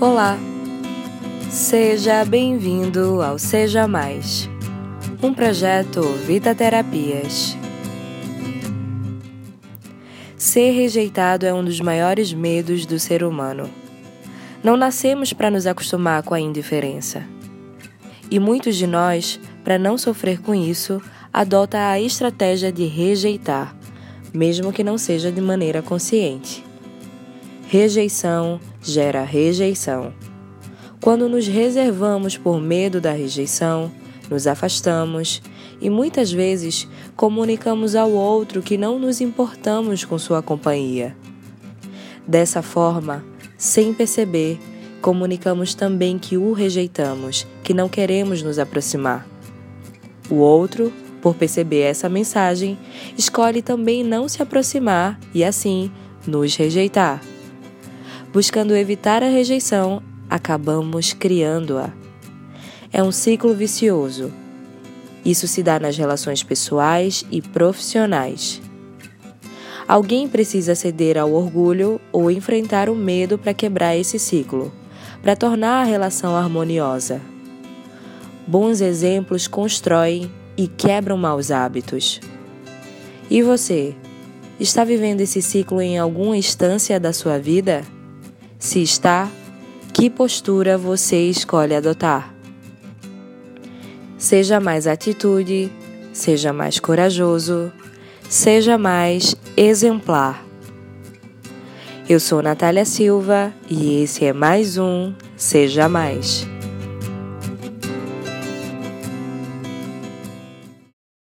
Olá, seja bem-vindo ao Seja Mais, um projeto Vita Terapias. Ser rejeitado é um dos maiores medos do ser humano. Não nascemos para nos acostumar com a indiferença. E muitos de nós, para não sofrer com isso, adota a estratégia de rejeitar, mesmo que não seja de maneira consciente. Rejeição gera rejeição. Quando nos reservamos por medo da rejeição, nos afastamos e muitas vezes comunicamos ao outro que não nos importamos com sua companhia. Dessa forma, sem perceber, comunicamos também que o rejeitamos, que não queremos nos aproximar. O outro, por perceber essa mensagem, escolhe também não se aproximar e assim nos rejeitar buscando evitar a rejeição, acabamos criando-a. É um ciclo vicioso. Isso se dá nas relações pessoais e profissionais. Alguém precisa ceder ao orgulho ou enfrentar o medo para quebrar esse ciclo, para tornar a relação harmoniosa. Bons exemplos constroem e quebram maus hábitos. E você? Está vivendo esse ciclo em alguma instância da sua vida? Se está, que postura você escolhe adotar? Seja mais atitude, seja mais corajoso, seja mais exemplar. Eu sou Natália Silva e esse é mais um Seja Mais.